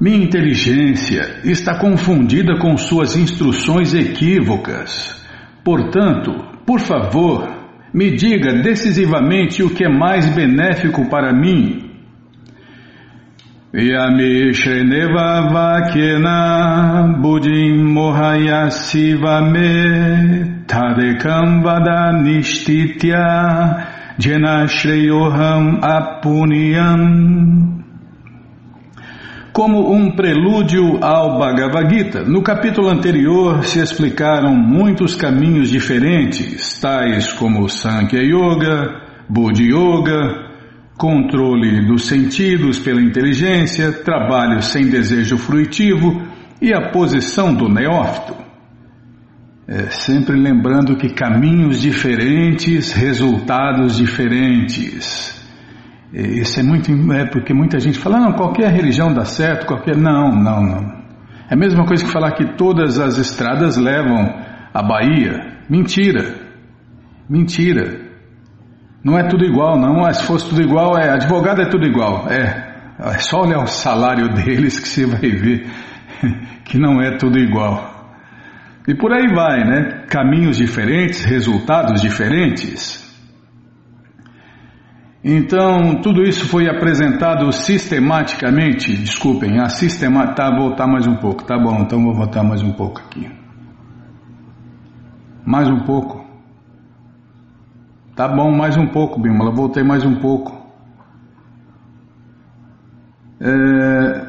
Minha inteligência está confundida com suas instruções equívocas. Portanto, por favor, me diga decisivamente o que é mais benéfico para mim. Yami Shreneva Vakena Buddhim Mohayasivame Tadekam Vada Jena Shreyoham Apunyam como um prelúdio ao Bhagavad Gita. No capítulo anterior se explicaram muitos caminhos diferentes, tais como Sankhya Yoga, Buddha Yoga, controle dos sentidos pela inteligência, trabalho sem desejo fruitivo e a posição do neófito. É, sempre lembrando que caminhos diferentes, resultados diferentes. Isso é muito. É porque muita gente fala, não, qualquer religião dá certo, qualquer. Não, não, não. É a mesma coisa que falar que todas as estradas levam à Bahia. Mentira. Mentira. Não é tudo igual, não. Ah, se fosse tudo igual, é. Advogado é tudo igual. É. É só olhar o salário deles que você vai ver que não é tudo igual. E por aí vai, né? Caminhos diferentes, resultados diferentes. Então, tudo isso foi apresentado sistematicamente. Desculpem, a sistema. Tá, voltar mais um pouco. Tá bom, então vou voltar mais um pouco aqui. Mais um pouco. Tá bom, mais um pouco, Bimala. Voltei mais um pouco. É,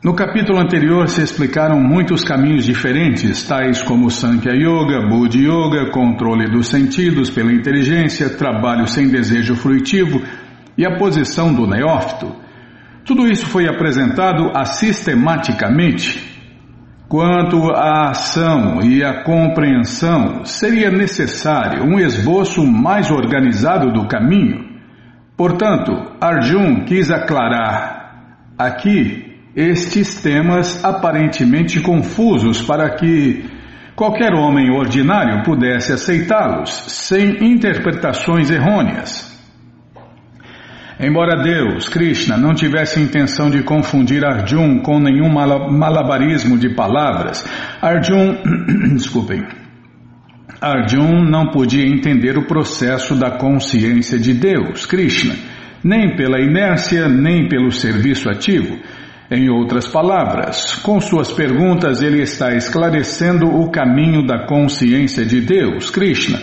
no capítulo anterior se explicaram muitos caminhos diferentes, tais como Sankhya Yoga, Buddha Yoga, controle dos sentidos pela inteligência, trabalho sem desejo fruitivo e a posição do neófito. Tudo isso foi apresentado assistematicamente. Quanto à ação e à compreensão, seria necessário um esboço mais organizado do caminho. Portanto, Arjun quis aclarar aqui estes temas aparentemente confusos para que qualquer homem ordinário pudesse aceitá-los sem interpretações errôneas. Embora Deus, Krishna, não tivesse intenção de confundir Arjun com nenhum malabarismo de palavras, Arjun, desculpem, Arjun não podia entender o processo da consciência de Deus, Krishna, nem pela inércia, nem pelo serviço ativo. Em outras palavras, com suas perguntas ele está esclarecendo o caminho da consciência de Deus, Krishna,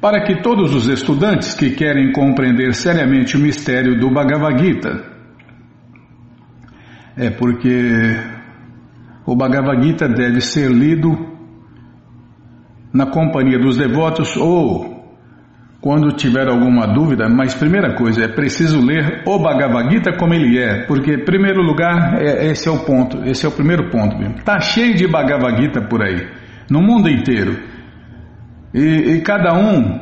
para que todos os estudantes que querem compreender seriamente o mistério do Bhagavad Gita. É porque o Bhagavad Gita deve ser lido na companhia dos devotos ou quando tiver alguma dúvida, mas primeira coisa, é preciso ler o Bhagavad Gita como ele é, porque, em primeiro lugar, é, esse é o ponto, esse é o primeiro ponto. Está cheio de Bhagavad Gita por aí, no mundo inteiro. E, e, cada um,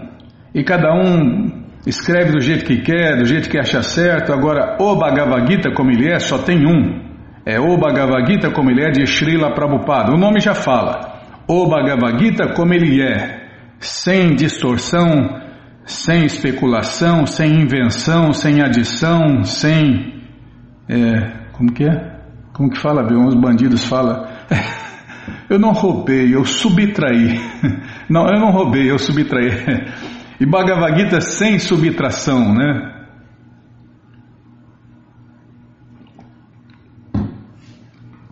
e cada um escreve do jeito que quer, do jeito que acha certo. Agora, o Bhagavad Gita como ele é, só tem um. É o Bhagavad Gita como ele é de Srila Prabhupada. O nome já fala. O Bhagavad Gita como ele é, sem distorção, sem especulação, sem invenção, sem adição, sem. É, como que é? Como que fala, viu? Uns bandidos falam. eu não roubei, eu subtraí. Não, eu não roubei, eu subtraí. E Bhagavad Gita sem subtração, né?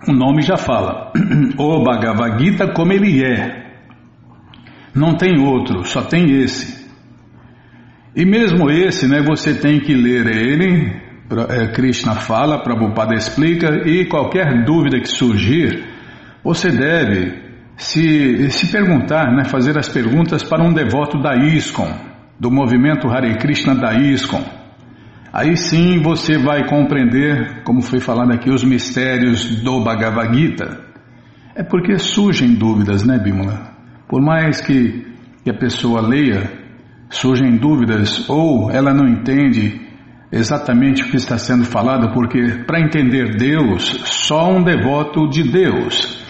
O nome já fala. O Bhagavad Gita como ele é. Não tem outro, só tem esse. E mesmo esse, né, você tem que ler ele, é, Krishna fala, Prabhupada explica, e qualquer dúvida que surgir, você deve se, se perguntar, né, fazer as perguntas para um devoto da ISKCON, do movimento Hare Krishna da ISKCON. Aí sim você vai compreender, como foi falado aqui, os mistérios do Bhagavad Gita. É porque surgem dúvidas, né, Bimala? Por mais que, que a pessoa leia, surgem dúvidas ou ela não entende exatamente o que está sendo falado, porque para entender Deus, só um devoto de Deus.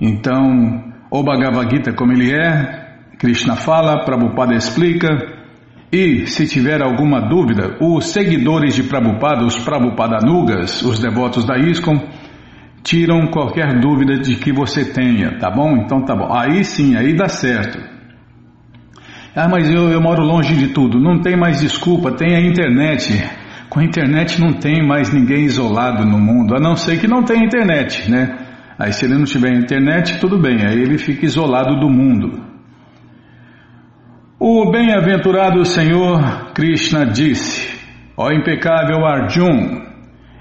Então, o Bhagavad Gita como ele é, Krishna fala, Prabhupada explica, e se tiver alguma dúvida, os seguidores de Prabhupada, os Prabhupadanugas, os devotos da ISKCON, tiram qualquer dúvida de que você tenha, tá bom? Então tá bom. Aí sim, aí dá certo. Ah, mas eu, eu moro longe de tudo. Não tem mais desculpa, tem a internet. Com a internet não tem mais ninguém isolado no mundo, a não ser que não tenha internet, né? Aí se ele não tiver internet, tudo bem, aí ele fica isolado do mundo. O bem-aventurado Senhor Krishna disse: Ó impecável Arjun,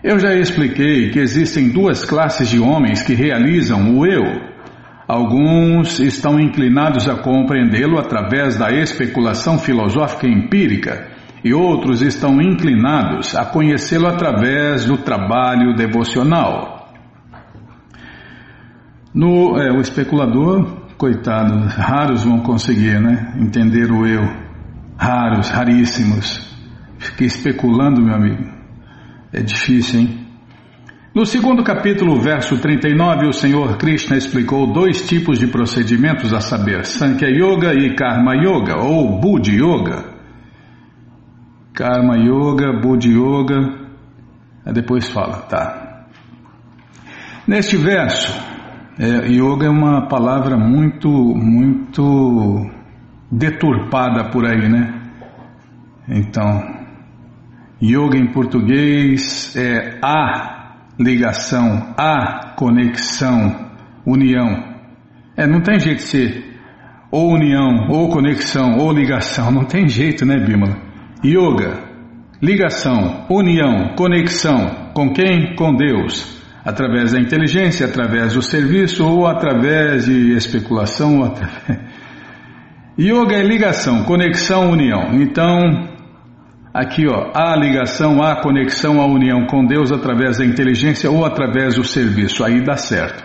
eu já expliquei que existem duas classes de homens que realizam o eu. Alguns estão inclinados a compreendê-lo através da especulação filosófica empírica e outros estão inclinados a conhecê-lo através do trabalho devocional. No, é, o especulador Coitado, raros vão conseguir, né? Entender o eu. Raros, raríssimos. Fiquei especulando, meu amigo. É difícil, hein? No segundo capítulo, verso 39, o Senhor Krishna explicou dois tipos de procedimentos a saber, Sankhya Yoga e Karma Yoga, ou Buddha Yoga. Karma Yoga, Buddha Yoga, depois fala, tá. Neste verso, é, yoga é uma palavra muito, muito deturpada por aí, né? Então, yoga em português é a ligação, a conexão, união. É, não tem jeito de ser ou união, ou conexão, ou ligação, não tem jeito, né, Bímola? Yoga, ligação, união, conexão, com quem? Com Deus através da inteligência, através do serviço ou através de especulação. Através... Yoga é ligação, conexão, união. Então, aqui ó, a ligação, a conexão, a união com Deus através da inteligência ou através do serviço. Aí dá certo.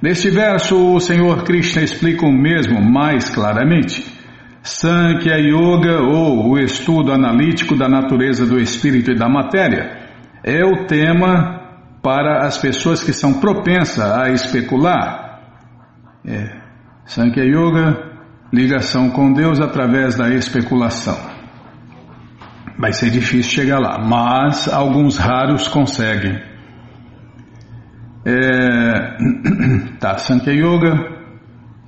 Neste verso, o Senhor Krishna explica o mesmo mais claramente. Sankhya Yoga, ou o estudo analítico da natureza do espírito e da matéria, é o tema para as pessoas que são propensas a especular. É, Sankhya Yoga, ligação com Deus através da especulação. Vai ser difícil chegar lá, mas alguns raros conseguem. É, tá, Sankhya Yoga,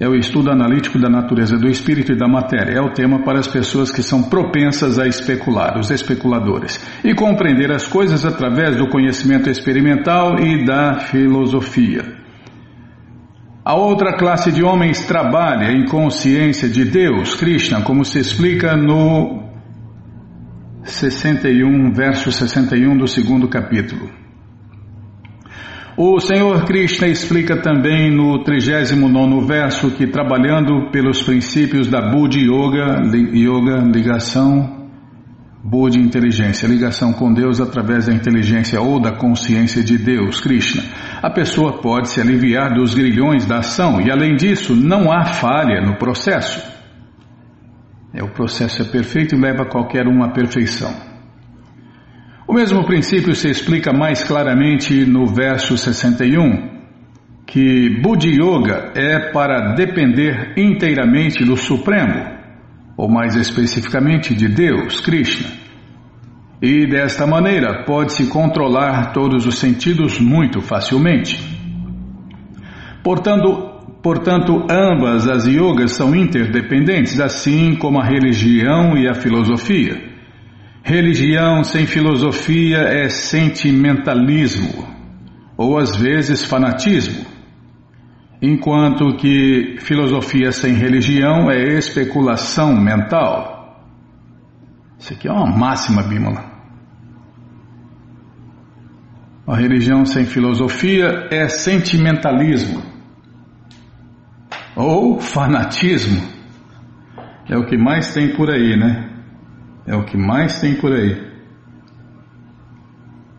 é o estudo analítico da natureza do espírito e da matéria. É o tema para as pessoas que são propensas a especular, os especuladores, e compreender as coisas através do conhecimento experimental e da filosofia. A outra classe de homens trabalha em consciência de Deus, Krishna, como se explica no 61, verso 61 do segundo capítulo. O Senhor Krishna explica também no 39 verso que trabalhando pelos princípios da Buddha Yoga, yoga ligação, Buddha inteligência, ligação com Deus através da inteligência ou da consciência de Deus, Krishna, a pessoa pode se aliviar dos grilhões da ação e além disso não há falha no processo. É, o processo é perfeito e leva qualquer um à perfeição. O mesmo princípio se explica mais claramente no verso 61, que Buddha Yoga é para depender inteiramente do Supremo, ou mais especificamente de Deus, Krishna. E desta maneira pode-se controlar todos os sentidos muito facilmente. Portanto, portanto, ambas as yogas são interdependentes, assim como a religião e a filosofia. Religião sem filosofia é sentimentalismo, ou às vezes fanatismo, enquanto que filosofia sem religião é especulação mental. Isso aqui é uma máxima, Bímola. A religião sem filosofia é sentimentalismo ou fanatismo. É o que mais tem por aí, né? É o que mais tem por aí.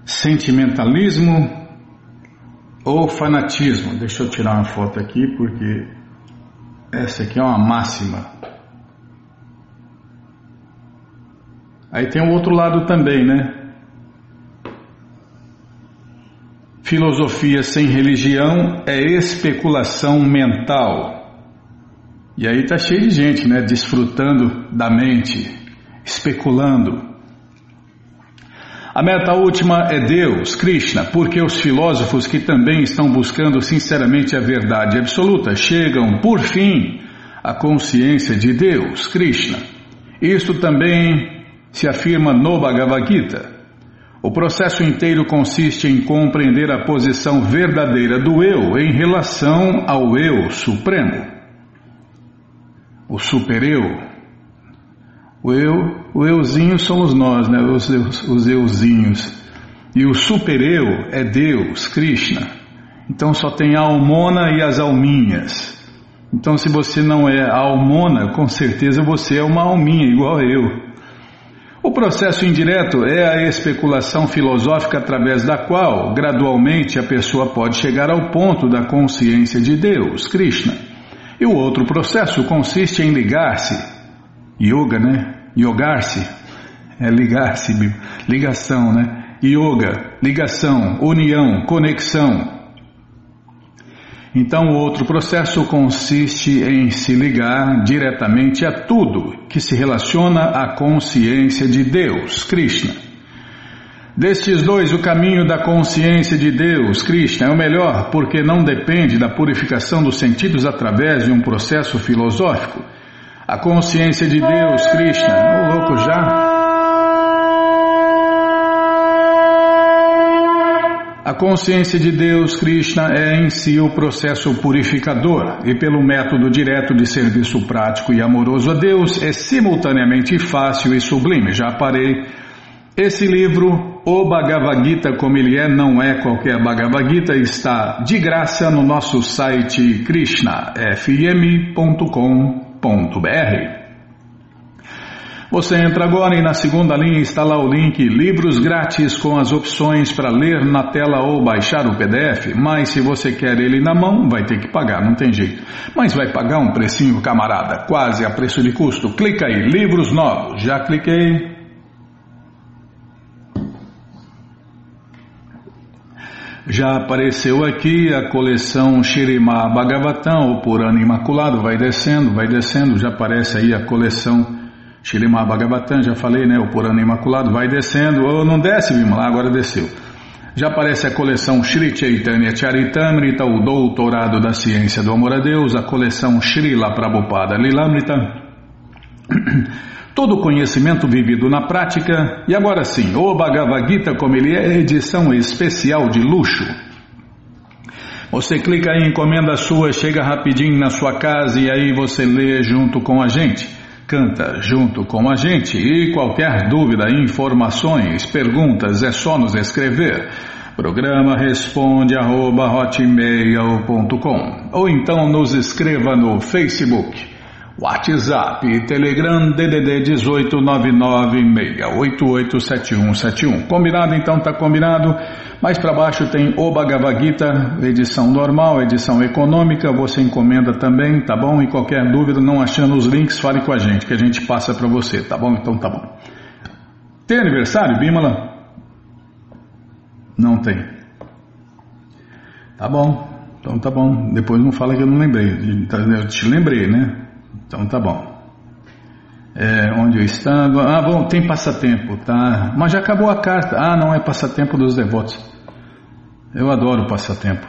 Sentimentalismo ou fanatismo. Deixa eu tirar uma foto aqui porque essa aqui é uma máxima. Aí tem o outro lado também, né? Filosofia sem religião é especulação mental. E aí tá cheio de gente, né? Desfrutando da mente, especulando. A meta última é Deus, Krishna, porque os filósofos que também estão buscando sinceramente a verdade absoluta chegam, por fim, à consciência de Deus, Krishna. Isto também se afirma no Bhagavad Gita. O processo inteiro consiste em compreender a posição verdadeira do eu em relação ao eu supremo. O super-eu. O eu, o euzinho somos nós, né? os, os euzinhos. E o super-eu é Deus, Krishna. Então só tem a almona e as alminhas. Então se você não é a almona, com certeza você é uma alminha igual eu. O processo indireto é a especulação filosófica através da qual, gradualmente, a pessoa pode chegar ao ponto da consciência de Deus, Krishna. E o outro processo consiste em ligar-se, yoga, né? Yogar-se, é ligar-se, ligação, né? Yoga, ligação, união, conexão, então, o outro processo consiste em se ligar diretamente a tudo que se relaciona à consciência de Deus, Krishna. Destes dois, o caminho da consciência de Deus, Krishna, é o melhor porque não depende da purificação dos sentidos através de um processo filosófico. A consciência de Deus, Krishna, o louco já A consciência de Deus, Krishna, é em si o processo purificador e, pelo método direto de serviço prático e amoroso a Deus, é simultaneamente fácil e sublime. Já parei. Esse livro, O Bhagavad Gita como ele é, não é qualquer Bhagavad Gita, está de graça no nosso site krishnafm.com.br. Você entra agora e na segunda linha está lá o link Livros Grátis com as opções para ler na tela ou baixar o PDF. Mas se você quer ele na mão, vai ter que pagar, não tem jeito. Mas vai pagar um precinho, camarada, quase a preço de custo. Clica aí, Livros Novos. Já cliquei. Já apareceu aqui a coleção Shirima Bhagavatam, o Purana Imaculado, vai descendo, vai descendo, já aparece aí a coleção Shirimá Bhagavatam, já falei, né? O Purana Imaculado, vai descendo, ou não desce, lá agora desceu. Já aparece a coleção Shri Chaitanya Charitamrita, o Doutorado da Ciência do Amor a Deus, a coleção Srila Prabhupada Lilamrita, todo conhecimento vivido na prática, e agora sim, o Bhagavad Gita, como ele é, edição especial de luxo. Você clica aí, encomenda sua, chega rapidinho na sua casa e aí você lê junto com a gente canta junto com a gente e qualquer dúvida, informações, perguntas é só nos escrever. Programa responde arroba, ou então nos escreva no Facebook WhatsApp e Telegram DDD 18996887171. Combinado? Então tá combinado. Mais para baixo tem o Bhagavad Gita, edição normal, edição econômica. Você encomenda também, tá bom? E qualquer dúvida, não achando os links, fale com a gente que a gente passa para você, tá bom? Então tá bom. Tem aniversário, Bimala? Não tem. Tá bom. Então tá bom. Depois não fala que eu não lembrei. Eu te lembrei, né? Então tá bom. É, onde eu estava? Ah, bom, tem passatempo, tá? Mas já acabou a carta. Ah, não é passatempo dos devotos. Eu adoro passatempo.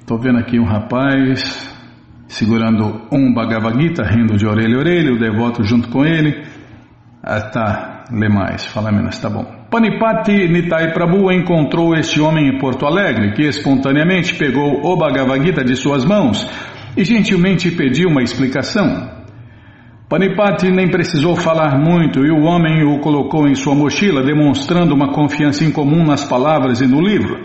Estou vendo aqui um rapaz segurando um Bhagavad Gita, rindo de orelha a orelha, o devoto junto com ele. Ah, tá, lê mais, fala menos, tá bom. Panipati Nitai Prabhu encontrou este homem em Porto Alegre, que espontaneamente pegou o Bhagavad Gita de suas mãos e gentilmente pediu uma explicação. Panipati nem precisou falar muito e o homem o colocou em sua mochila, demonstrando uma confiança incomum nas palavras e no livro.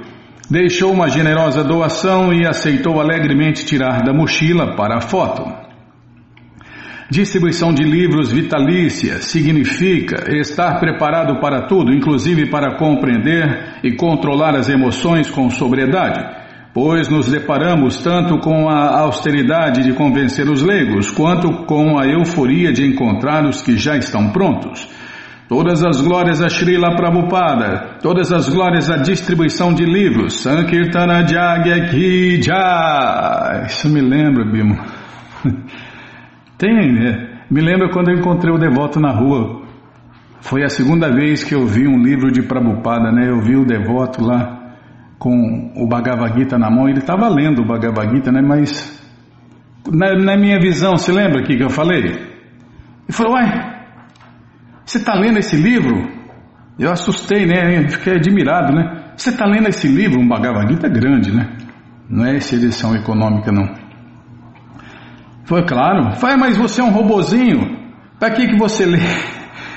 Deixou uma generosa doação e aceitou alegremente tirar da mochila para a foto. Distribuição de livros vitalícia significa estar preparado para tudo, inclusive para compreender e controlar as emoções com sobriedade pois nos deparamos tanto com a austeridade de convencer os leigos, quanto com a euforia de encontrar os que já estão prontos. Todas as glórias a Srila Prabhupada, todas as glórias à distribuição de livros, Sankirtana Jagya Ki. Isso me lembra, Bimo. Tem, né? Me lembra quando eu encontrei o devoto na rua, Foi a segunda vez que eu vi um livro de Prabhupada, né? Eu vi o devoto lá com o Bhagavad Gita na mão. Ele estava lendo o Bhagavad Gita, né? Mas na, na minha visão, você lembra que eu falei? Ele falou, uai, você está lendo esse livro? Eu assustei, né? Fiquei admirado, né? Você está lendo esse livro, um Bhagavad Gita grande, né? Não é essa edição econômica, não. Foi claro. Foi, mas você é um robozinho. Para que que você lê?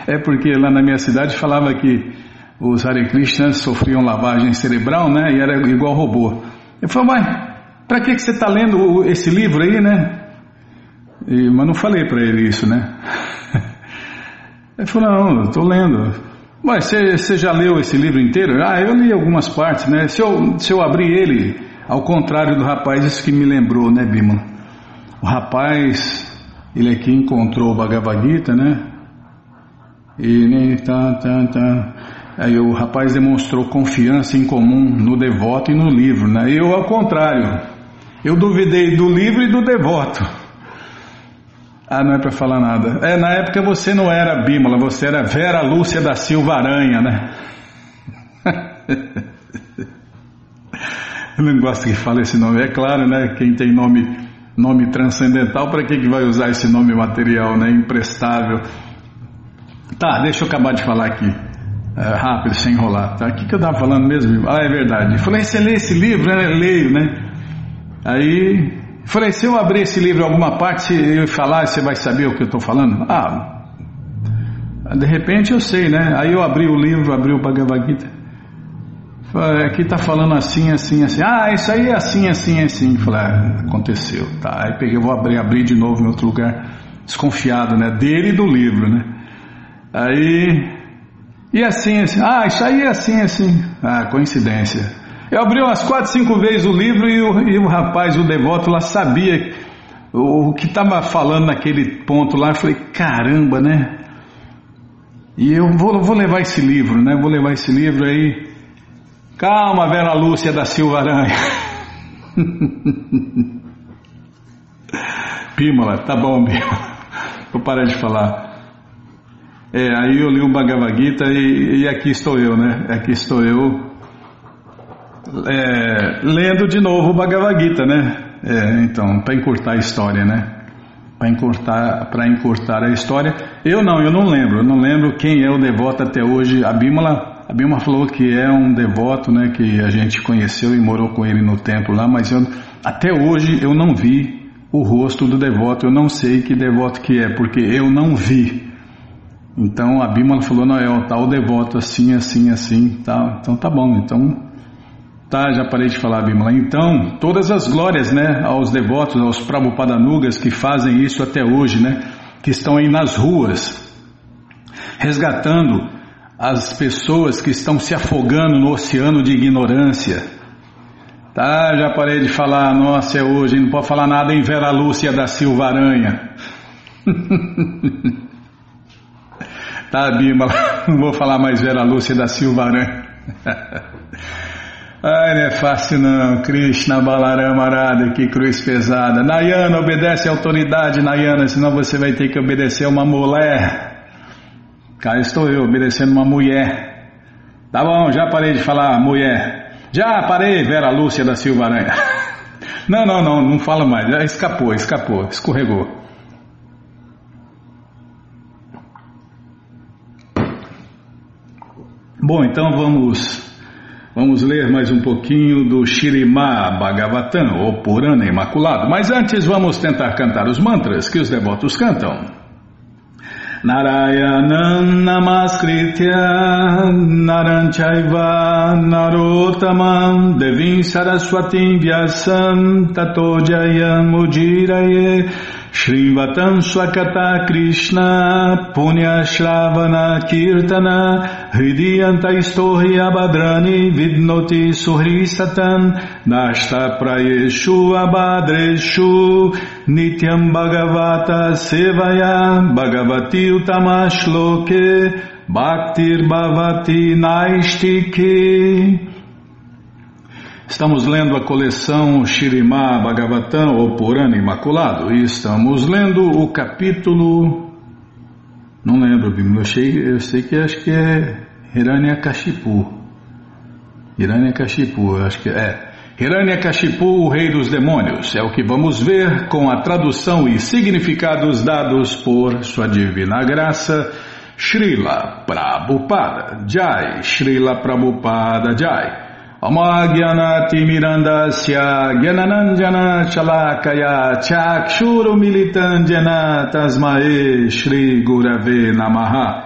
É porque lá na minha cidade falava que os Hare Krishnas sofriam lavagem cerebral, né? E era igual robô. Eu falei, mas para que que você está lendo esse livro aí, né? E, mas não falei para ele isso, né? Ele falou, não, estou lendo. Mas você, já leu esse livro inteiro? Ah, eu li algumas partes, né? Se eu, se eu abrir ele, ao contrário do rapaz, isso que me lembrou, né, Bima? O rapaz, ele aqui encontrou o Bhagavad Gita, né? E né, tá, tá, tá. Aí o rapaz demonstrou confiança em comum no devoto e no livro, né? Eu, ao contrário, eu duvidei do livro e do devoto. Ah, não é para falar nada. É, na época você não era Bímola, você era Vera Lúcia da Silva Aranha, né? Eu não gosto que fale esse nome. É claro, né? Quem tem nome, nome transcendental, para que, que vai usar esse nome material, né? Imprestável. Tá, deixa eu acabar de falar aqui. É, rápido, sem enrolar. Tá? O que, que eu estava falando mesmo? Ah, é verdade. Falei, você lê esse livro? Eu leio, né? Aí Falei, se eu abrir esse livro em alguma parte e falar, você vai saber o que eu estou falando? Ah, de repente eu sei, né? Aí eu abri o livro, abri o Bhagavad Gita. Aqui está falando assim, assim, assim. Ah, isso aí é assim, assim, assim. Falei, ah, aconteceu. Tá. Aí peguei, vou abrir, abrir de novo em outro lugar. Desconfiado, né? Dele e do livro, né? Aí. E assim, assim. Ah, isso aí é assim, assim. Ah, coincidência. Eu abri umas quatro, cinco vezes o livro e o, e o rapaz, o devoto lá, sabia o, o que estava falando naquele ponto lá. Eu falei, caramba, né? E eu vou, vou levar esse livro, né? Vou levar esse livro aí. Calma, Vera Lúcia da Silva Aranha. Pímola, tá bom, Pímola. Vou parar de falar. É, aí eu li o Bhagavad Gita e, e aqui estou eu, né? Aqui estou eu é, lendo de novo o Bhagavad Gita, né? É, então, para encurtar a história, né? Para encurtar, encurtar a história. Eu não, eu não lembro. Eu não lembro quem é o devoto até hoje. A Bímola, a Bímola falou que é um devoto, né? Que a gente conheceu e morou com ele no templo lá, mas eu, até hoje eu não vi o rosto do devoto. Eu não sei que devoto que é, porque eu não vi. Então a Bímola falou, não, é o tal devoto assim, assim, assim, tá, então tá bom, então Tá, já parei de falar, Bimala. Então, todas as glórias, né, aos devotos, aos Prabhupadanugas que fazem isso até hoje, né, que estão aí nas ruas, resgatando as pessoas que estão se afogando no oceano de ignorância. Tá, já parei de falar, nossa, é hoje, não pode falar nada em Vera Lúcia da Silva Aranha. tá, Bimala, não vou falar mais Vera Lúcia da Silva Aranha. Ai, não é fácil não. Krishna Balarama Arada, que cruz pesada. Nayana, obedece a autoridade, Nayana, senão você vai ter que obedecer uma mulher. Cá estou eu, obedecendo uma mulher. Tá bom, já parei de falar mulher. Já parei, Vera Lúcia da Silva Aranha. Não, não, não, não fala mais. Escapou, escapou, escorregou. Bom, então vamos Vamos ler mais um pouquinho do Shirimá Bhagavatam, ou Purana Imaculado. Mas antes vamos tentar cantar os mantras que os devotos cantam. Narayanam Namaskritya Naranchaiva Narotamam Devim Saraswatim Vyasam Tato Jayam Ujiraye Shrivatam Swakata Krishna Punya Shravana Kirtana Hridiyanta Istohi Abhadrani Vidnoti Suhri Satan Nashta Prayeshu Abhadreshu Nityam Bhagavata Sevaya Bhagavati Utamashloke Bhaktir Bhavati Naistike Estamos lendo a coleção Shirimá Bhagavatam, ou Purana Imaculado, e estamos lendo o capítulo Não lembro. Eu, sei, eu sei que acho que é Hiranyakashipu. Hiranyakashipu, acho que é. Hiranyakashipu, o rei dos demônios, é o que vamos ver com a tradução e significados dados por sua divina graça, Srila Prabhupada Jai, Srila Prabhupada Jai. Amagyanatimirandasya Gyananandjana Chalakaya Chakshuru Militandjana Tasmae Shri Gurave Namaha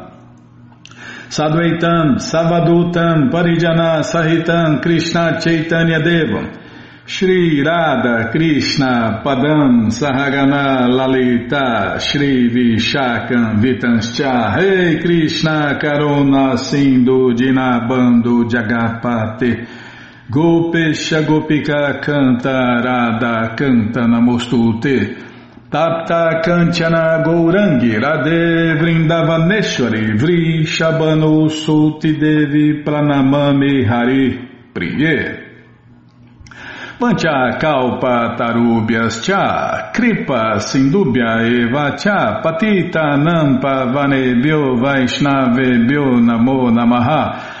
Sadvaitam, Savadutam, Parijana Sahitam, Krishna Chaitanya Devam, Shri Radha Krishna Padam Sahagana Lalita Shri Vishakam Vitanscha. Rei Krishna Karuna Sindhu Dinabando Jagapate Gopesha Gopika Canta Radha Canta Namostute Tapta Kanchana Gourangi Radhe Vrindavaneshwari Vri Shabano Sulti Devi Pranamami Hari Priye. Pancha Kalpa Tarubhyas Cha Kripa Sindubhya Eva Cha Patita Nampa Vanebhyo Vaishnavebhyo Namo Namaha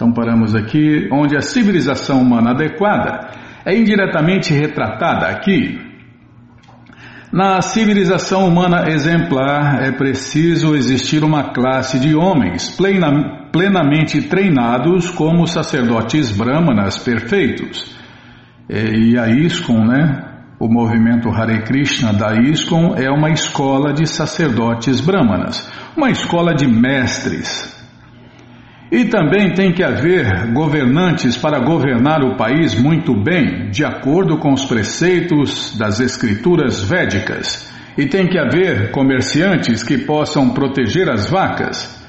então paramos aqui onde a civilização humana adequada é indiretamente retratada aqui. Na civilização humana exemplar é preciso existir uma classe de homens plena, plenamente treinados como sacerdotes brahmanas perfeitos. E a ISKCON, né? O movimento Hare Krishna da ISKCON é uma escola de sacerdotes brahmanas, uma escola de mestres, e também tem que haver governantes para governar o país muito bem, de acordo com os preceitos das escrituras védicas. E tem que haver comerciantes que possam proteger as vacas.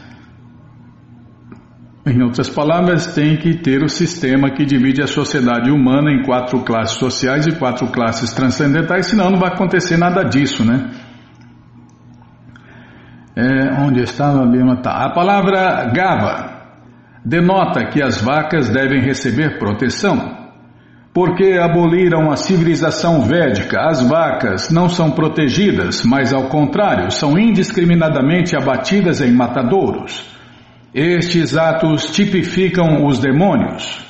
Em outras palavras, tem que ter o sistema que divide a sociedade humana em quatro classes sociais e quatro classes transcendentais, senão não vai acontecer nada disso, né? É, onde está a tá. A palavra gava denota que as vacas devem receber proteção. Porque aboliram a civilização védica, as vacas não são protegidas, mas ao contrário, são indiscriminadamente abatidas em matadouros. Estes atos tipificam os demônios.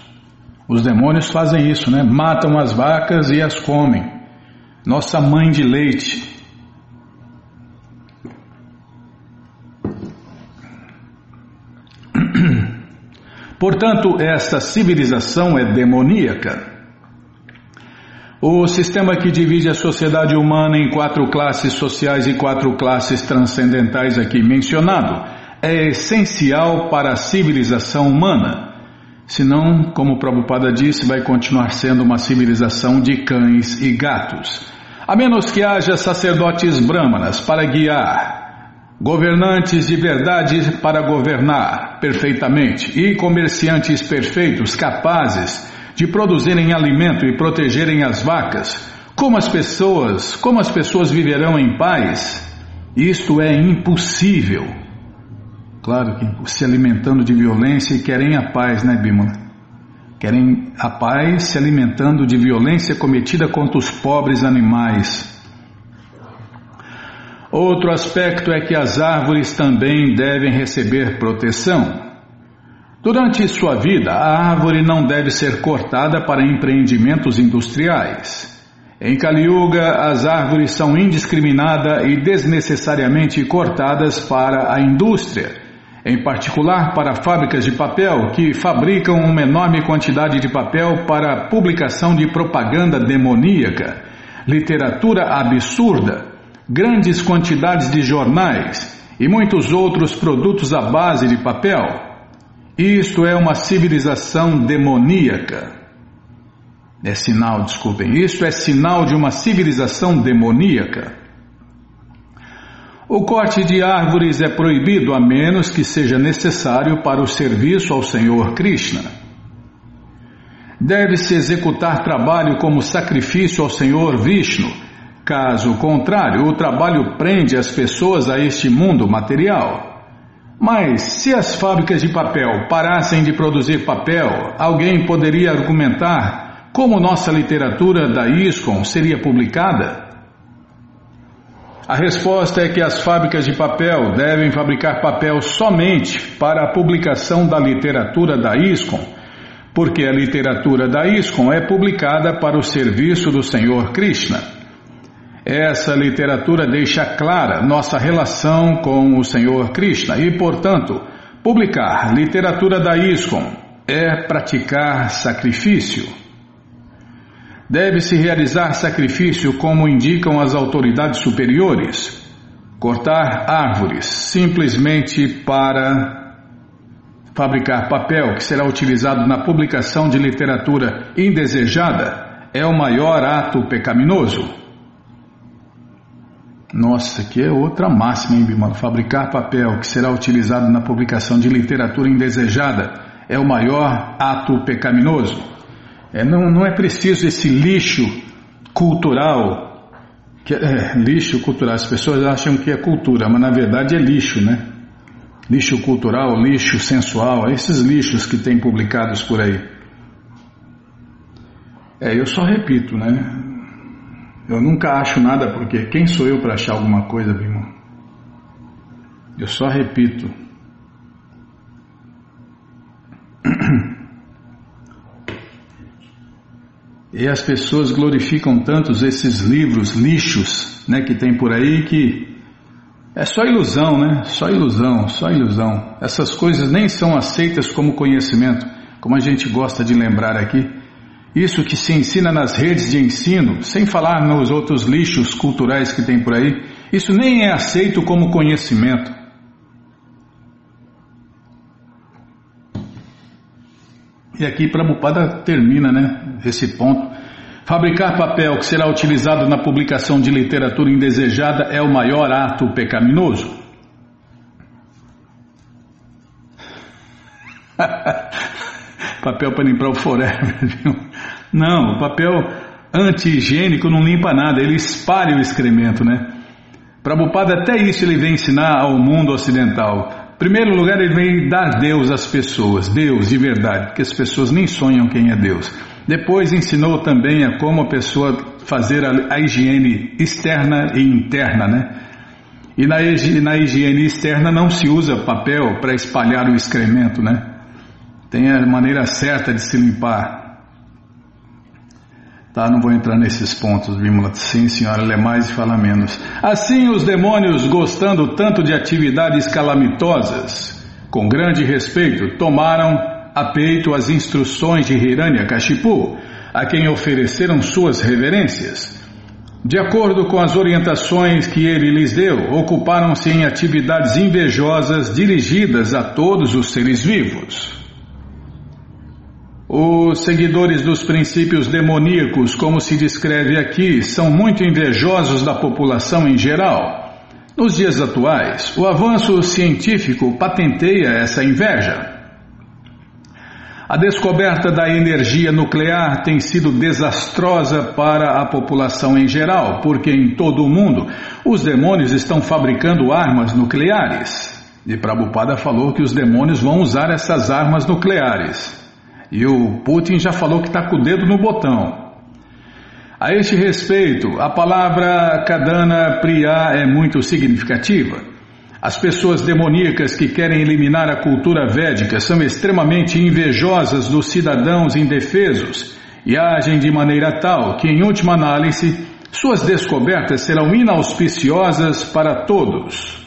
Os demônios fazem isso, né? Matam as vacas e as comem. Nossa mãe de leite, Portanto, esta civilização é demoníaca. O sistema que divide a sociedade humana em quatro classes sociais e quatro classes transcendentais aqui mencionado é essencial para a civilização humana. Senão, como o Prabhupada disse, vai continuar sendo uma civilização de cães e gatos. A menos que haja sacerdotes brahmanas para guiar, governantes de verdade para governar perfeitamente e comerciantes perfeitos capazes de produzirem alimento e protegerem as vacas, como as pessoas, como as pessoas viverão em paz? Isto é impossível. Claro que se alimentando de violência e querem a paz, né, Bímola? Querem a paz se alimentando de violência cometida contra os pobres animais. Outro aspecto é que as árvores também devem receber proteção. Durante sua vida, a árvore não deve ser cortada para empreendimentos industriais. Em Kali Yuga, as árvores são indiscriminada e desnecessariamente cortadas para a indústria. em particular para fábricas de papel que fabricam uma enorme quantidade de papel para publicação de propaganda demoníaca, literatura absurda, grandes quantidades de jornais e muitos outros produtos à base de papel. Isto é uma civilização demoníaca. É sinal, desculpem, isto é sinal de uma civilização demoníaca. O corte de árvores é proibido a menos que seja necessário para o serviço ao Senhor Krishna. Deve-se executar trabalho como sacrifício ao Senhor Vishnu. Caso contrário, o trabalho prende as pessoas a este mundo material. Mas se as fábricas de papel parassem de produzir papel, alguém poderia argumentar como nossa literatura da ISKCON seria publicada? A resposta é que as fábricas de papel devem fabricar papel somente para a publicação da literatura da ISCOM, porque a literatura da ISCOM é publicada para o serviço do Senhor Krishna. Essa literatura deixa clara nossa relação com o Senhor Krishna e, portanto, publicar literatura da ISCOM é praticar sacrifício. Deve-se realizar sacrifício como indicam as autoridades superiores. Cortar árvores simplesmente para fabricar papel que será utilizado na publicação de literatura indesejada é o maior ato pecaminoso. Nossa, que é outra máxima, hein, Bimala? Fabricar papel que será utilizado na publicação de literatura indesejada é o maior ato pecaminoso. É, não, não é preciso esse lixo cultural. Que é, lixo cultural, as pessoas acham que é cultura, mas na verdade é lixo, né? Lixo cultural, lixo sensual, esses lixos que tem publicados por aí. É, eu só repito, né? Eu nunca acho nada porque quem sou eu para achar alguma coisa, irmão? Eu só repito. E as pessoas glorificam tantos esses livros lixos, né, que tem por aí que é só ilusão, né? Só ilusão, só ilusão. Essas coisas nem são aceitas como conhecimento, como a gente gosta de lembrar aqui. Isso que se ensina nas redes de ensino, sem falar nos outros lixos culturais que tem por aí, isso nem é aceito como conhecimento. E aqui Prabhupada termina né, esse ponto. Fabricar papel que será utilizado na publicação de literatura indesejada é o maior ato pecaminoso. papel para limpar o forever? Não, o papel anti-higiênico não limpa nada, ele espalha o excremento, né? Prabhupada até isso ele vem ensinar ao mundo ocidental primeiro lugar, ele vem dar Deus às pessoas, Deus de verdade, porque as pessoas nem sonham quem é Deus. Depois ensinou também a como a pessoa fazer a, a higiene externa e interna, né? E na, na higiene externa não se usa papel para espalhar o excremento, né? Tem a maneira certa de se limpar. Tá, não vou entrar nesses pontos, Vimala. Sim, senhora, lê mais e fala menos. Assim, os demônios, gostando tanto de atividades calamitosas, com grande respeito, tomaram a peito as instruções de Hiranyakashipu, a quem ofereceram suas reverências. De acordo com as orientações que ele lhes deu, ocuparam-se em atividades invejosas dirigidas a todos os seres vivos. Os seguidores dos princípios demoníacos, como se descreve aqui, são muito invejosos da população em geral. Nos dias atuais, o avanço científico patenteia essa inveja. A descoberta da energia nuclear tem sido desastrosa para a população em geral, porque em todo o mundo os demônios estão fabricando armas nucleares. E Prabhupada falou que os demônios vão usar essas armas nucleares. E o Putin já falou que está com o dedo no botão. A este respeito, a palavra Kadana Priya é muito significativa. As pessoas demoníacas que querem eliminar a cultura védica são extremamente invejosas dos cidadãos indefesos e agem de maneira tal que, em última análise, suas descobertas serão inauspiciosas para todos.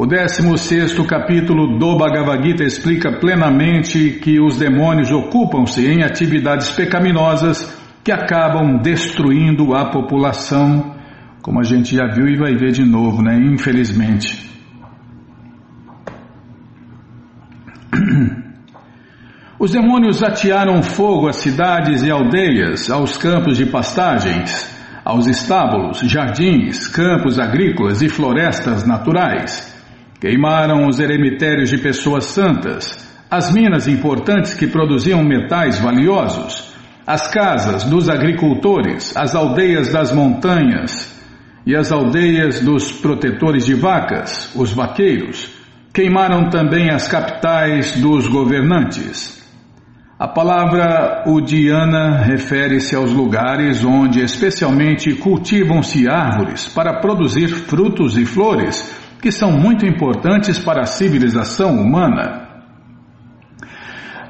O 16 capítulo do Bhagavad Gita explica plenamente que os demônios ocupam-se em atividades pecaminosas que acabam destruindo a população, como a gente já viu e vai ver de novo, né? Infelizmente. Os demônios atearam fogo às cidades e aldeias, aos campos de pastagens, aos estábulos, jardins, campos agrícolas e florestas naturais. Queimaram os eremitérios de pessoas santas, as minas importantes que produziam metais valiosos, as casas dos agricultores, as aldeias das montanhas e as aldeias dos protetores de vacas, os vaqueiros. Queimaram também as capitais dos governantes. A palavra udiana refere-se aos lugares onde especialmente cultivam-se árvores para produzir frutos e flores, que são muito importantes para a civilização humana.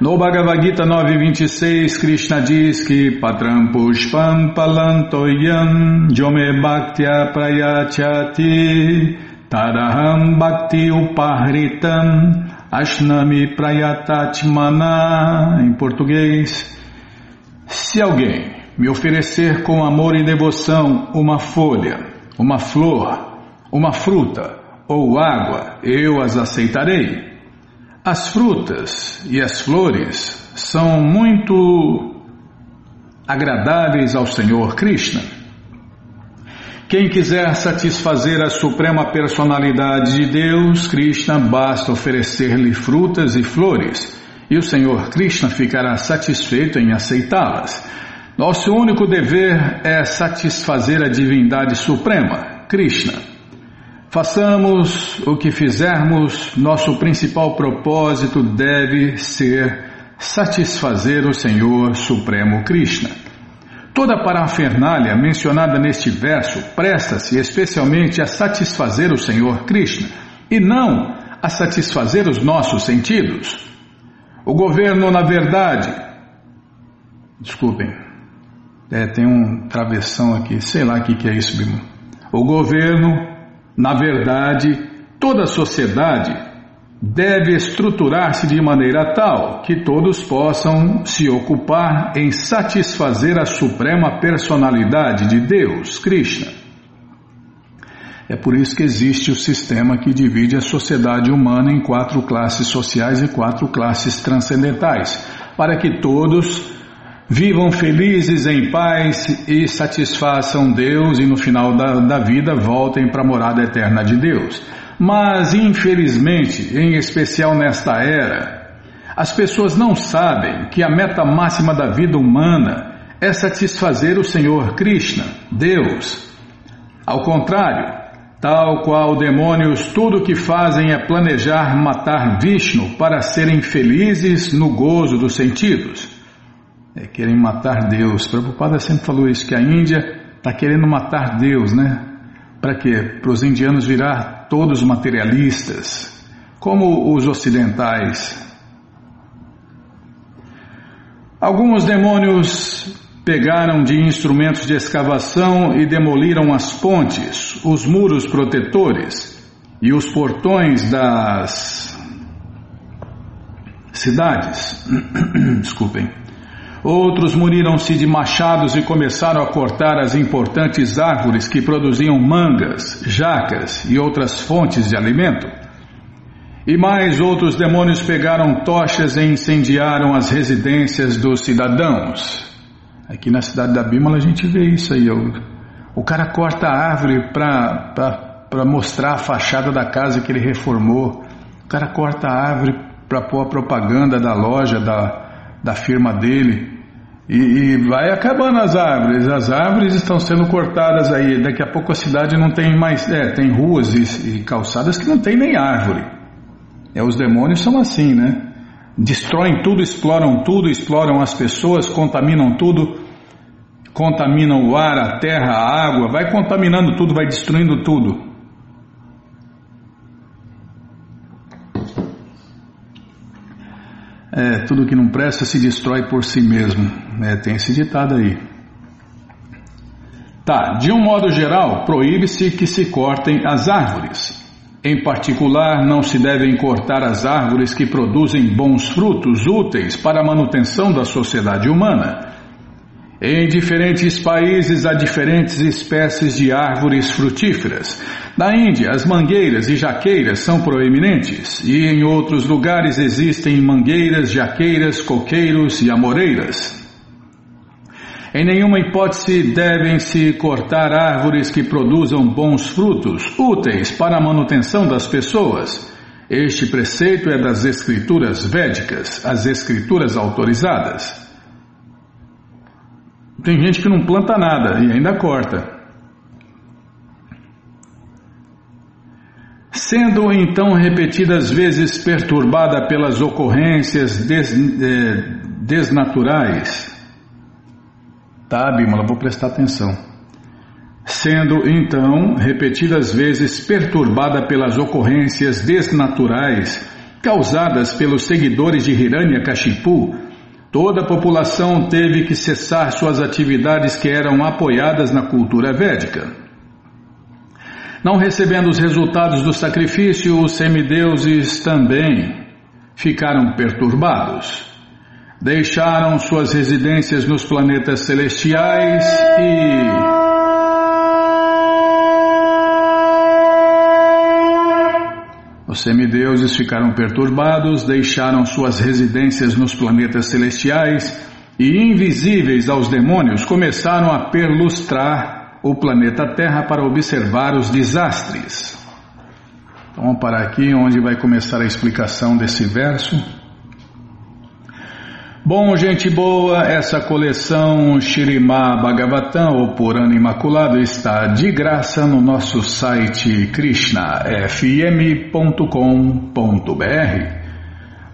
No Bhagavad Gita 9.26, Krishna diz que Patram Pushpam Palantoyam Jome Bhaktya Prayachati Taraham Bhakti Upahritam Ashnami Prayatatmana, em português. Se alguém me oferecer com amor e devoção uma folha, uma flor, uma fruta ou água, eu as aceitarei. As frutas e as flores são muito agradáveis ao Senhor Krishna. Quem quiser satisfazer a suprema personalidade de Deus, Krishna, basta oferecer-lhe frutas e flores, e o Senhor Krishna ficará satisfeito em aceitá-las. Nosso único dever é satisfazer a divindade suprema, Krishna. Façamos o que fizermos, nosso principal propósito deve ser satisfazer o Senhor Supremo Krishna. Toda a parafernália mencionada neste verso presta-se especialmente a satisfazer o Senhor Krishna e não a satisfazer os nossos sentidos. O governo, na verdade. Desculpem, é, tem um travessão aqui, sei lá o que, que é isso, Bimo. O governo, na verdade, toda sociedade deve estruturar-se de maneira tal que todos possam se ocupar em satisfazer a suprema personalidade de Deus, Krishna. É por isso que existe o sistema que divide a sociedade humana em quatro classes sociais e quatro classes transcendentais, para que todos vivam felizes em paz e satisfaçam Deus e no final da, da vida voltem para a morada eterna de Deus. Mas, infelizmente, em especial nesta era, as pessoas não sabem que a meta máxima da vida humana é satisfazer o Senhor Krishna, Deus. Ao contrário, tal qual demônios, tudo o que fazem é planejar matar Vishnu para serem felizes no gozo dos sentidos. É, querem matar Deus. Prabhupada sempre falou isso, que a Índia está querendo matar Deus, né? Para quê? Para os indianos virar todos materialistas, como os ocidentais. Alguns demônios pegaram de instrumentos de escavação e demoliram as pontes, os muros protetores e os portões das cidades. Desculpem. Outros muniram-se de machados e começaram a cortar as importantes árvores que produziam mangas, jacas e outras fontes de alimento. E mais outros demônios pegaram tochas e incendiaram as residências dos cidadãos. Aqui na cidade da Bímola a gente vê isso aí. O, o cara corta a árvore para mostrar a fachada da casa que ele reformou. O cara corta a árvore para pôr a propaganda da loja, da, da firma dele. E, e, vai acabando as árvores. As árvores estão sendo cortadas aí. Daqui a pouco a cidade não tem mais. É, tem ruas e, e calçadas que não tem nem árvore. É, os demônios são assim, né? Destroem tudo, exploram tudo, exploram as pessoas, contaminam tudo, contaminam o ar, a terra, a água, vai contaminando tudo, vai destruindo tudo. É, tudo que não presta se destrói por si mesmo. É, tem esse ditado aí. Tá, de um modo geral, proíbe-se que se cortem as árvores. Em particular, não se devem cortar as árvores que produzem bons frutos úteis para a manutenção da sociedade humana. Em diferentes países há diferentes espécies de árvores frutíferas. Na Índia, as mangueiras e jaqueiras são proeminentes, e em outros lugares existem mangueiras, jaqueiras, coqueiros e amoreiras. Em nenhuma hipótese devem-se cortar árvores que produzam bons frutos, úteis para a manutenção das pessoas. Este preceito é das escrituras védicas, as escrituras autorizadas. Tem gente que não planta nada e ainda corta. Sendo então repetidas vezes perturbada pelas ocorrências des, eh, desnaturais. Tá, Bímola, vou prestar atenção. Sendo então repetidas vezes perturbada pelas ocorrências desnaturais causadas pelos seguidores de Hiranyakashipu, Toda a população teve que cessar suas atividades que eram apoiadas na cultura védica. Não recebendo os resultados do sacrifício, os semideuses também ficaram perturbados. Deixaram suas residências nos planetas celestiais e Os semideuses ficaram perturbados, deixaram suas residências nos planetas celestiais e, invisíveis aos demônios, começaram a perlustrar o planeta Terra para observar os desastres. Então, vamos parar aqui onde vai começar a explicação desse verso. Bom, gente boa, essa coleção Shirimá Bhagavatam, ou Purana Imaculado, está de graça no nosso site krishnafm.com.br.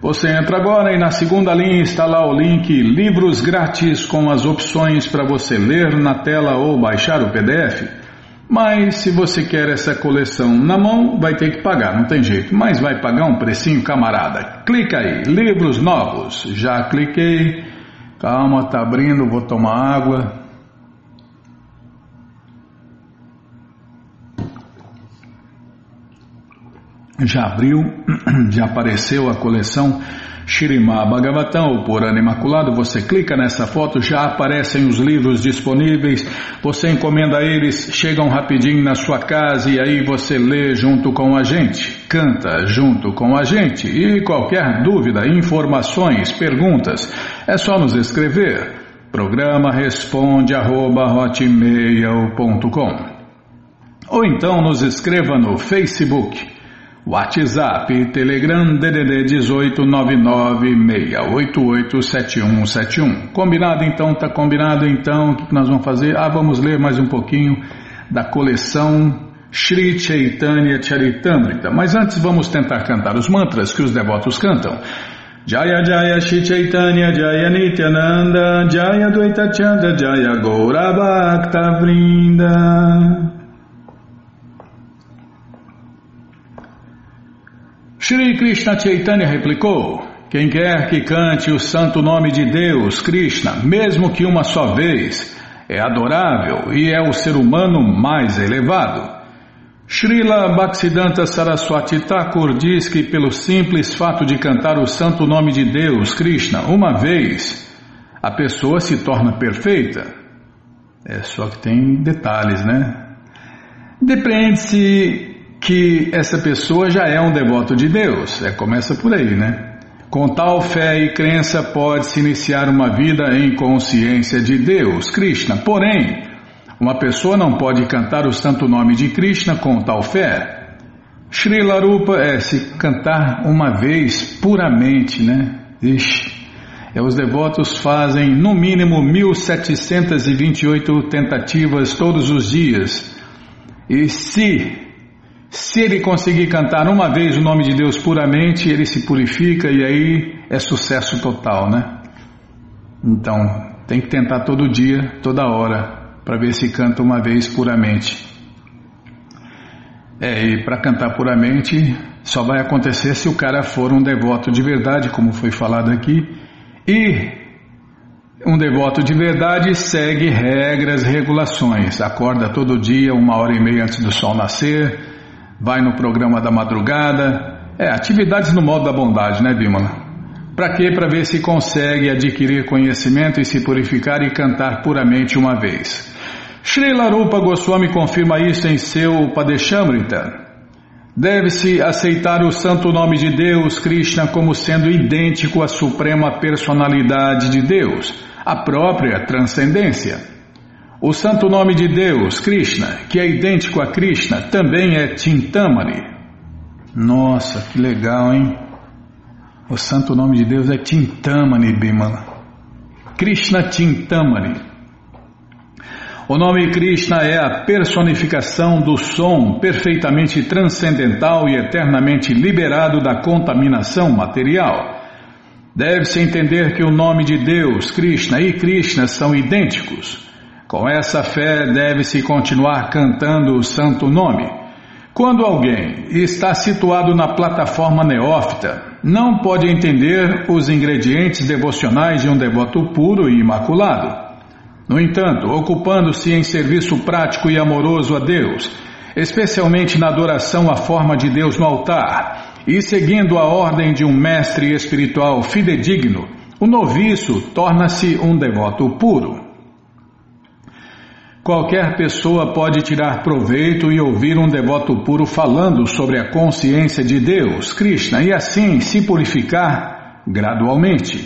Você entra agora e na segunda linha está lá o link Livros Grátis com as opções para você ler na tela ou baixar o PDF. Mas se você quer essa coleção na mão, vai ter que pagar, não tem jeito. Mas vai pagar um precinho, camarada. Clica aí, livros novos. Já cliquei. Calma, tá abrindo, vou tomar água. Já abriu, já apareceu a coleção Shirima Bhagavatam, ou Purana Imaculado, você clica nessa foto, já aparecem os livros disponíveis, você encomenda eles, chegam rapidinho na sua casa e aí você lê junto com a gente, canta junto com a gente. E qualquer dúvida, informações, perguntas, é só nos escrever. Programa responde arroba, ou então nos escreva no Facebook WhatsApp, Telegram, DDD 18996887171. Combinado então? Tá combinado então? O que nós vamos fazer? Ah, vamos ler mais um pouquinho da coleção Sri Chaitanya Charitamrita. Mas antes vamos tentar cantar os mantras que os devotos cantam. Jaya Jaya Shri Chaitanya Jaya Nityananda Jaya Dvaita Chandra Jaya Gaura Bhakta Vrinda Shri Krishna Chaitanya replicou: Quem quer que cante o santo nome de Deus, Krishna, mesmo que uma só vez, é adorável e é o ser humano mais elevado. Srila Bhaktisiddhanta Saraswati Thakur diz que pelo simples fato de cantar o santo nome de Deus, Krishna, uma vez, a pessoa se torna perfeita. É só que tem detalhes, né? Depende-se que essa pessoa já é um devoto de Deus. É, começa por aí, né? Com tal fé e crença pode-se iniciar uma vida em consciência de Deus, Krishna. Porém, uma pessoa não pode cantar o santo nome de Krishna com tal fé. Sri Larupa é se cantar uma vez puramente, né? Ixi, é, os devotos fazem no mínimo 1728 tentativas todos os dias. E se se ele conseguir cantar uma vez o nome de Deus puramente, ele se purifica e aí é sucesso total, né? Então, tem que tentar todo dia, toda hora, para ver se canta uma vez puramente. É, e para cantar puramente só vai acontecer se o cara for um devoto de verdade, como foi falado aqui, e um devoto de verdade segue regras, regulações, acorda todo dia, uma hora e meia antes do sol nascer vai no programa da madrugada. É, atividades no modo da bondade, né, Bimala? Para quê? Para ver se consegue adquirir conhecimento e se purificar e cantar puramente uma vez. Sri Larupa Goswami confirma isso em seu Padeshamrita. Deve-se aceitar o santo nome de Deus, Krishna, como sendo idêntico à suprema personalidade de Deus, a própria transcendência. O santo nome de Deus, Krishna, que é idêntico a Krishna, também é Tintamani. Nossa, que legal, hein? O santo nome de Deus é Tintamani Bimala. Krishna Tintamani. O nome Krishna é a personificação do som perfeitamente transcendental e eternamente liberado da contaminação material. Deve-se entender que o nome de Deus, Krishna e Krishna são idênticos. Com essa fé, deve-se continuar cantando o santo nome. Quando alguém está situado na plataforma neófita, não pode entender os ingredientes devocionais de um devoto puro e imaculado. No entanto, ocupando-se em serviço prático e amoroso a Deus, especialmente na adoração à forma de Deus no altar, e seguindo a ordem de um mestre espiritual fidedigno, o noviço torna-se um devoto puro. Qualquer pessoa pode tirar proveito e ouvir um devoto puro falando sobre a consciência de Deus, Krishna, e assim se purificar gradualmente.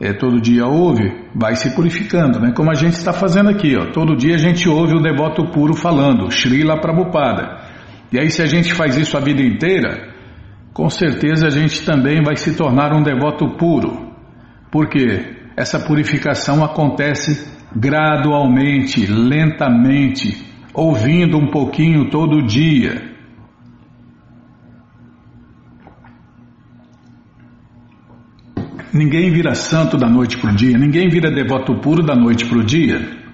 É, todo dia ouve, vai se purificando, né? Como a gente está fazendo aqui, ó. Todo dia a gente ouve o devoto puro falando, Srila Prabhupada. E aí, se a gente faz isso a vida inteira, com certeza a gente também vai se tornar um devoto puro. Porque essa purificação acontece gradualmente, lentamente, ouvindo um pouquinho todo dia. Ninguém vira santo da noite para o dia, ninguém vira devoto puro da noite para o dia.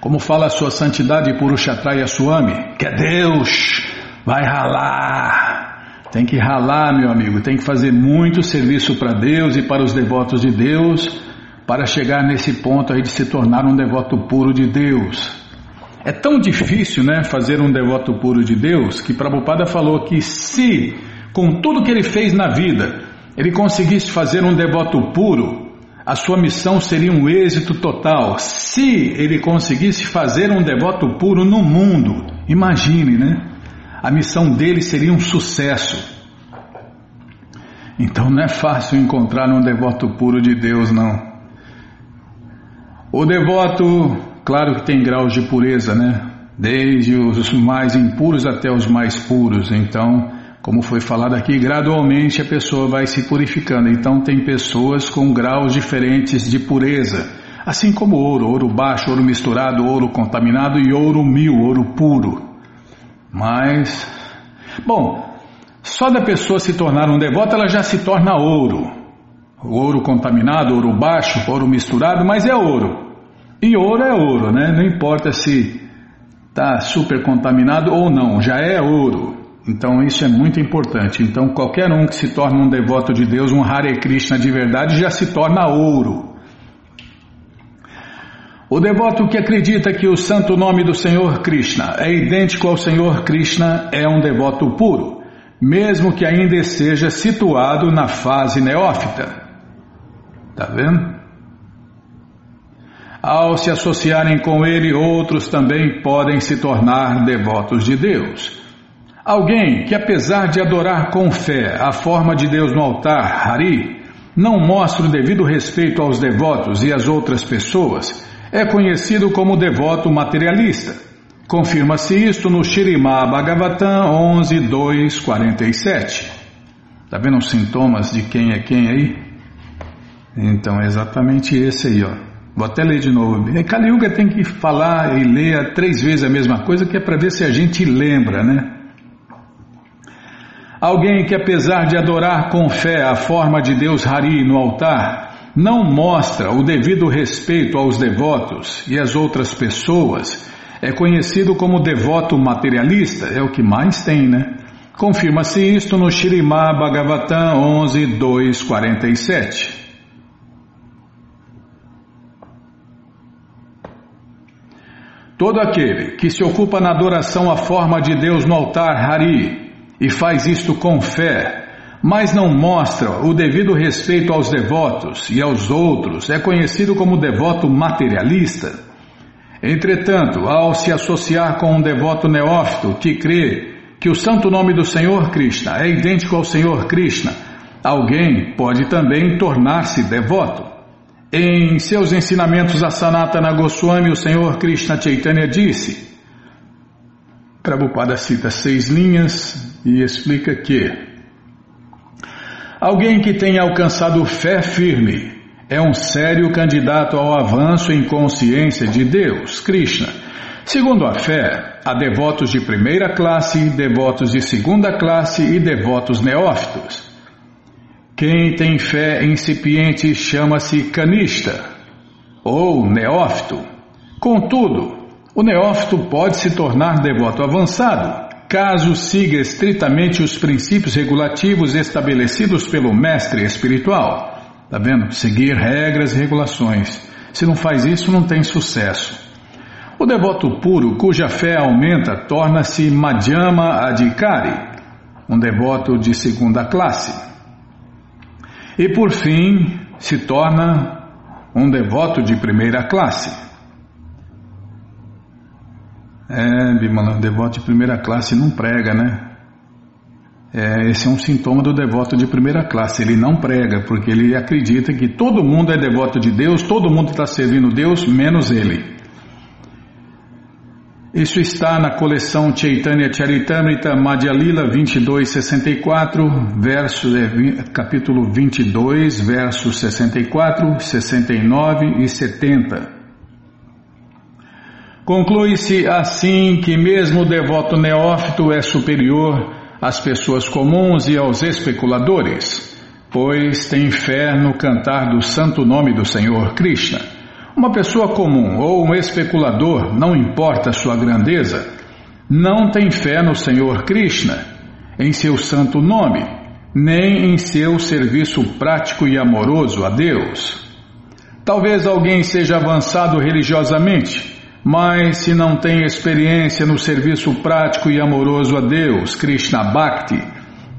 Como fala a sua santidade Purushatraya Swami, que é Deus, vai ralar. Tem que ralar, meu amigo, tem que fazer muito serviço para Deus e para os devotos de Deus para chegar nesse ponto aí de se tornar um devoto puro de Deus. É tão difícil, né, fazer um devoto puro de Deus, que Prabhupada falou que se, com tudo que ele fez na vida, ele conseguisse fazer um devoto puro, a sua missão seria um êxito total. Se ele conseguisse fazer um devoto puro no mundo, imagine, né? A missão dele seria um sucesso. Então não é fácil encontrar um devoto puro de Deus, não. O devoto, claro que tem graus de pureza, né? Desde os mais impuros até os mais puros. Então, como foi falado aqui, gradualmente a pessoa vai se purificando. Então, tem pessoas com graus diferentes de pureza. Assim como ouro, ouro baixo, ouro misturado, ouro contaminado e ouro mil, ouro puro. Mas, bom, só da pessoa se tornar um devoto, ela já se torna ouro. Ouro contaminado, ouro baixo, ouro misturado, mas é ouro. E ouro é ouro, né? Não importa se está super contaminado ou não, já é ouro. Então isso é muito importante. Então qualquer um que se torna um devoto de Deus, um Hare Krishna de verdade, já se torna ouro. O devoto que acredita que o santo nome do Senhor Krishna é idêntico ao Senhor Krishna é um devoto puro, mesmo que ainda esteja situado na fase neófita. Está vendo? Ao se associarem com ele, outros também podem se tornar devotos de Deus. Alguém que, apesar de adorar com fé a forma de Deus no altar, Hari, não mostra o devido respeito aos devotos e às outras pessoas, é conhecido como devoto materialista. Confirma-se isto no Shirimá Bhagavatam 11, 2, 47. Está vendo os sintomas de quem é quem aí? Então é exatamente esse aí, ó. Vou até ler de novo. E Kali Yuga tem que falar e ler três vezes a mesma coisa, que é para ver se a gente lembra, né? Alguém que, apesar de adorar com fé a forma de Deus Hari no altar, não mostra o devido respeito aos devotos e às outras pessoas, é conhecido como devoto materialista, é o que mais tem, né? Confirma-se isto no Shirimá Bhagavatam 11, 2, 47. Todo aquele que se ocupa na adoração à forma de Deus no altar Hari e faz isto com fé, mas não mostra o devido respeito aos devotos e aos outros, é conhecido como devoto materialista. Entretanto, ao se associar com um devoto neófito que crê que o santo nome do Senhor Krishna é idêntico ao Senhor Krishna, alguém pode também tornar-se devoto. Em seus ensinamentos a Sanatana Goswami, o Senhor Krishna Chaitanya disse, Prabhupada cita seis linhas e explica que alguém que tenha alcançado fé firme é um sério candidato ao avanço em consciência de Deus, Krishna. Segundo a fé, há devotos de primeira classe, devotos de segunda classe e devotos neófitos. Quem tem fé incipiente chama-se canista ou neófito. Contudo, o neófito pode se tornar devoto avançado caso siga estritamente os princípios regulativos estabelecidos pelo mestre espiritual. Tá vendo? Seguir regras e regulações. Se não faz isso, não tem sucesso. O devoto puro, cuja fé aumenta, torna-se Madhyama Adhikari, um devoto de segunda classe. E por fim, se torna um devoto de primeira classe. É, Bimala, devoto de primeira classe não prega, né? É, esse é um sintoma do devoto de primeira classe. Ele não prega, porque ele acredita que todo mundo é devoto de Deus, todo mundo está servindo Deus, menos ele. Isso está na coleção Chaitanya Charitamrita Madhya Lila 2264, verso, é, capítulo 22, versos 64, 69 e 70. Conclui-se assim que mesmo o devoto neófito é superior às pessoas comuns e aos especuladores, pois tem fé no cantar do santo nome do Senhor Krishna. Uma pessoa comum ou um especulador, não importa sua grandeza, não tem fé no Senhor Krishna, em seu santo nome, nem em seu serviço prático e amoroso a Deus. Talvez alguém seja avançado religiosamente, mas se não tem experiência no serviço prático e amoroso a Deus, Krishna Bhakti,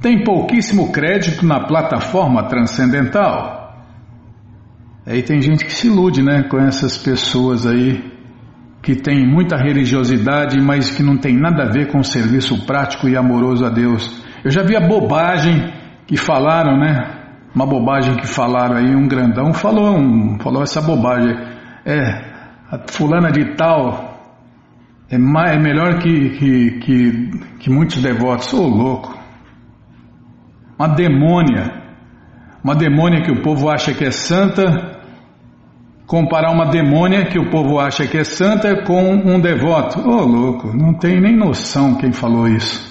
tem pouquíssimo crédito na plataforma transcendental. Aí tem gente que se ilude, né, com essas pessoas aí que tem muita religiosidade, mas que não tem nada a ver com o serviço prático e amoroso a Deus. Eu já vi a bobagem que falaram, né? Uma bobagem que falaram aí, um grandão falou, um, falou essa bobagem. É, a fulana de tal é, mais, é melhor que, que, que, que muitos devotos. Oh, louco! Uma demônia, uma demônia que o povo acha que é santa, comparar uma demônia que o povo acha que é santa com um devoto. Ô oh, louco, não tem nem noção quem falou isso.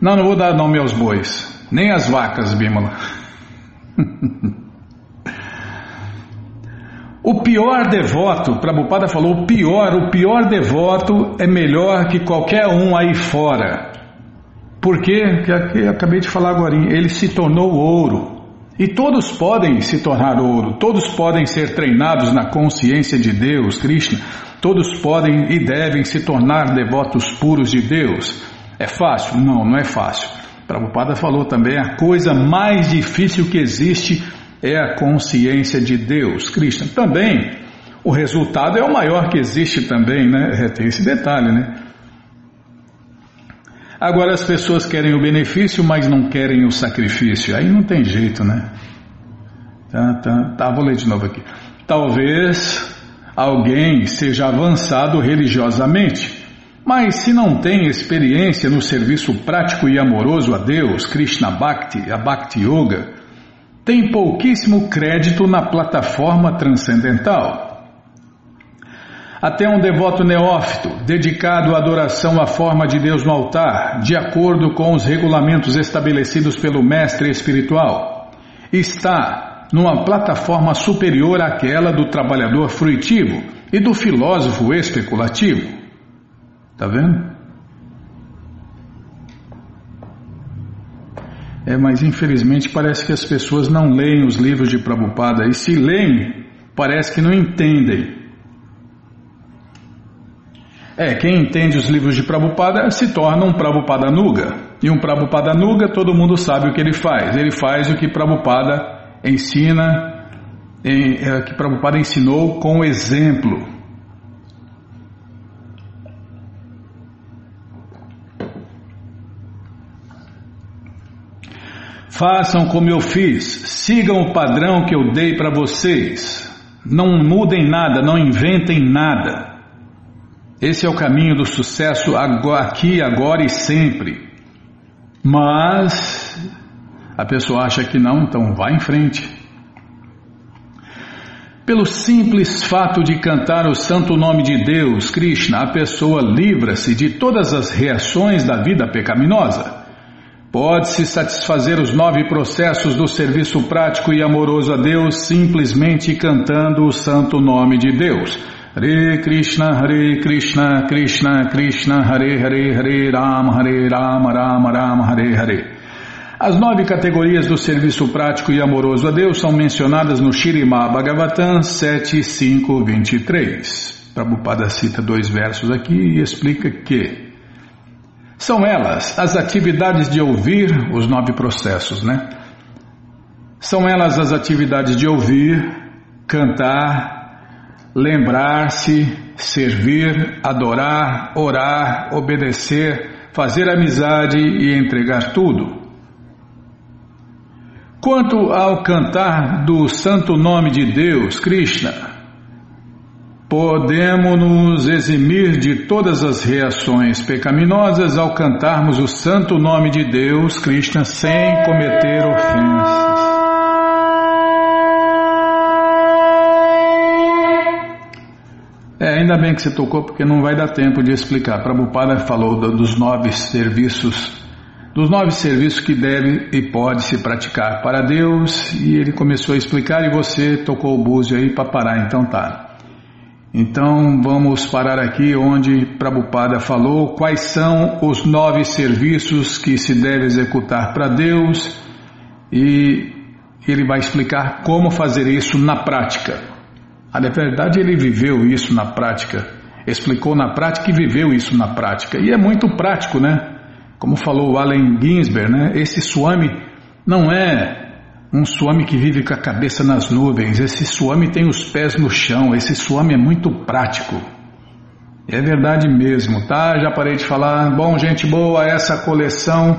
Não, não vou dar nome aos bois, nem às vacas, Bímola. O pior devoto, Prabhupada falou, o pior, o pior devoto é melhor que qualquer um aí fora. Por quê? Que acabei de falar agora, ele se tornou ouro. E todos podem se tornar ouro, todos podem ser treinados na consciência de Deus, Krishna, todos podem e devem se tornar devotos puros de Deus. É fácil? Não, não é fácil. Prabhupada falou também, a coisa mais difícil que existe é a consciência de Deus, Krishna. Também o resultado é o maior que existe também, né? É, tem esse detalhe, né? Agora as pessoas querem o benefício, mas não querem o sacrifício. Aí não tem jeito, né? Tá, tá, tá, vou ler de novo aqui. Talvez alguém seja avançado religiosamente, mas se não tem experiência no serviço prático e amoroso a Deus, Krishna Bhakti, a Bhakti Yoga, tem pouquíssimo crédito na plataforma transcendental. Até um devoto neófito, dedicado à adoração à forma de Deus no altar, de acordo com os regulamentos estabelecidos pelo mestre espiritual, está numa plataforma superior àquela do trabalhador fruitivo e do filósofo especulativo. Está vendo? É, mas infelizmente parece que as pessoas não leem os livros de Prabhupada e se leem, parece que não entendem. É, quem entende os livros de Prabhupada se torna um Prabhupada Nuga. E um Prabhupada Nuga, todo mundo sabe o que ele faz. Ele faz o que Prabhupada ensina, em, é, que Prabhupada ensinou com exemplo. Façam como eu fiz, sigam o padrão que eu dei para vocês. Não mudem nada, não inventem nada. Esse é o caminho do sucesso aqui, agora e sempre. Mas a pessoa acha que não, então vá em frente. Pelo simples fato de cantar o santo nome de Deus, Krishna, a pessoa livra-se de todas as reações da vida pecaminosa. Pode-se satisfazer os nove processos do serviço prático e amoroso a Deus simplesmente cantando o santo nome de Deus. Hare Krishna, Hare Krishna, Krishna Krishna, Hare Hare, Hare Rama, Hare Rama, Rama Rama, Hare Hare. As nove categorias do serviço prático e amoroso a Deus são mencionadas no Shirimá Bhagavatam 7.5.23. Prabhupada cita dois versos aqui e explica que são elas as atividades de ouvir, os nove processos, né? São elas as atividades de ouvir, cantar, lembrar-se, servir, adorar, orar, obedecer, fazer amizade e entregar tudo. Quanto ao cantar do santo nome de Deus, Krishna, podemos nos eximir de todas as reações pecaminosas ao cantarmos o santo nome de Deus, Krishna, sem cometer ofensas. Ainda bem que você tocou, porque não vai dar tempo de explicar. Prabhupada falou dos nove serviços, dos nove serviços que deve e pode se praticar para Deus, e ele começou a explicar e você tocou o búzio aí para parar, então tá. Então vamos parar aqui onde Prabhupada falou quais são os nove serviços que se deve executar para Deus e ele vai explicar como fazer isso na prática. A verdade, ele viveu isso na prática, explicou na prática e viveu isso na prática. E é muito prático, né? Como falou Allen Ginsberg, né? Esse Swami não é um Swami que vive com a cabeça nas nuvens. Esse Swami tem os pés no chão. Esse Swami é muito prático. É verdade mesmo, tá? Já parei de falar. Bom, gente boa, essa coleção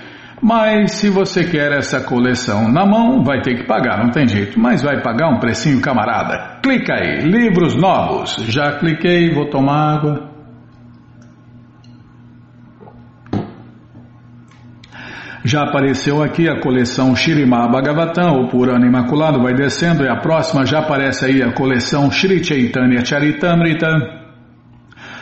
Mas se você quer essa coleção na mão, vai ter que pagar, não tem jeito. Mas vai pagar um precinho, camarada. Clica aí, livros novos. Já cliquei, vou tomar água. Já apareceu aqui a coleção Shirimá Bhagavatam, o Purana Imaculado, vai descendo, e a próxima já aparece aí a coleção Shri Chaitanya Charitamrita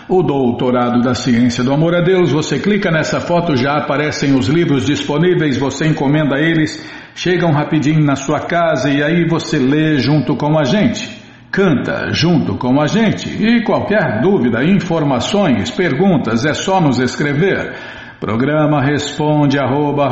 o doutorado da ciência do amor a Deus. Você clica nessa foto, já aparecem os livros disponíveis, você encomenda eles, chegam rapidinho na sua casa e aí você lê junto com a gente. Canta junto com a gente e qualquer dúvida, informações, perguntas é só nos escrever. Programa responde arroba,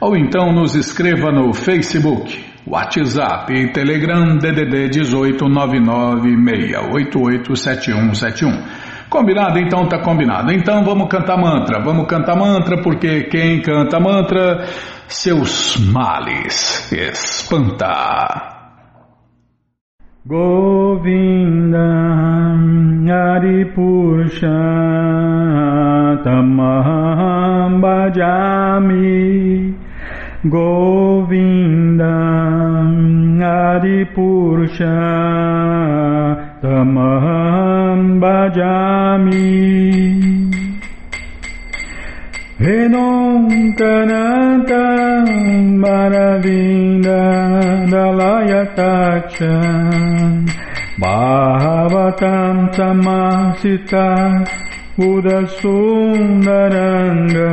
ou então nos escreva no Facebook WhatsApp e Telegram DDD 18996887171. Combinado? Então tá combinado. Então vamos cantar mantra. Vamos cantar mantra porque quem canta mantra seus males espanta. Govinda Aripusha Tamaham Bhajami Govinda Adipurusha Tamaham Bhajami Venonkanata Maravinda Dalayatacha Bhavatam Samasita Buddha Sundaranga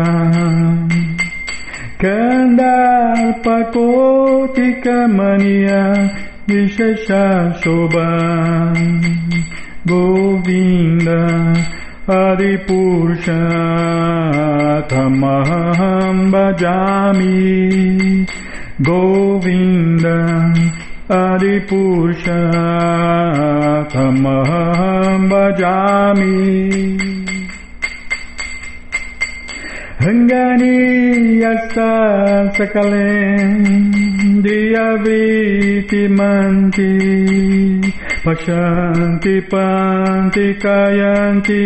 Kandarpakotikamania Vishesha Shobha Govinda Adipusha Tamaham Bhajami Govinda Adipusha Tamaham Bhajami Ranganiyasa sakalem diaviti manti pashanti panti kayanti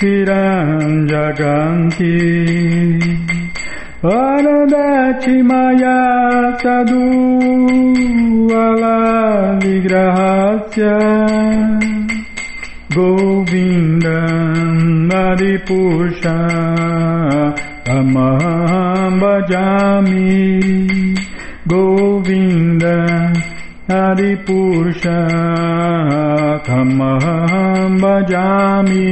chiran jaganti Anandati maya sadu alavigrahasya Anandati maya Govinda Naripusha Amaham Bhajami Govinda Naripusha Amaham Bhajami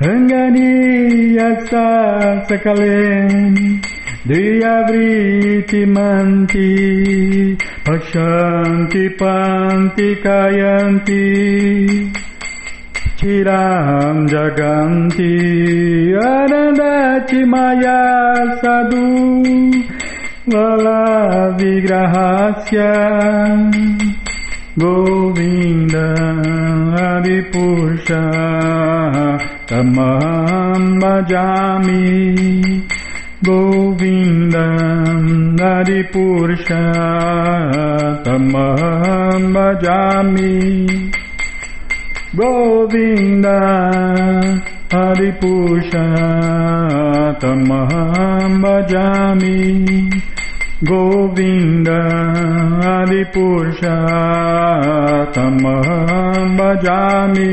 Ranganiya Sakalen Deyavriti manti Pashanti panti kayanti tiram jaganti Anandati maya sadhu Lala vigrahasya Govinda Adipursha Tamam bhajami Govinda Govindam Naripurushatamaham Bhajami Govinda Haripurushatamaham Bhajami Govinda Haripurushatamaham Bhajami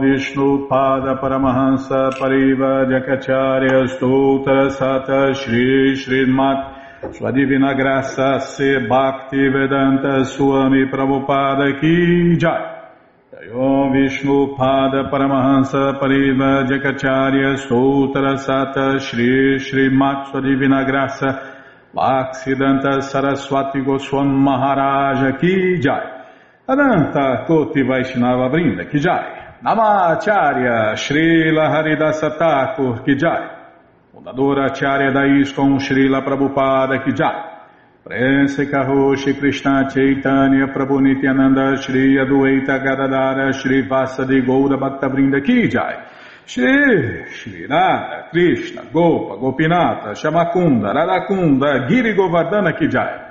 Pada Paramahansa Pariva Jakacharya Stoutra Sata Shri Srimat Sua Divina Graça Se Bhakti Vedanta Swami Prabhupada Ki Jai. Om Vishnu Pada Paramahansa Pariva Jakacharya Stoutra Sata Shri Srimat Sua Divina Graça Bhaksidanta Saraswati Goswam Maharaja Ki Jai. Ananta Koti Vaishnava Brinda Kijai, Namacharya Srila Haridasa Thakur Kijai, Fundadora Acharya da Srila Prabhupada Kijai, Prense Karoshi Krishna Chaitanya Prabhu Nityananda Shri Adueta Gadadara Shri Vasadi Goura Bhakta Brinda Kijai, Shri Shri Krishna Gopa Gopinata Shamakunda Radakunda Giri Govardhana Kijai,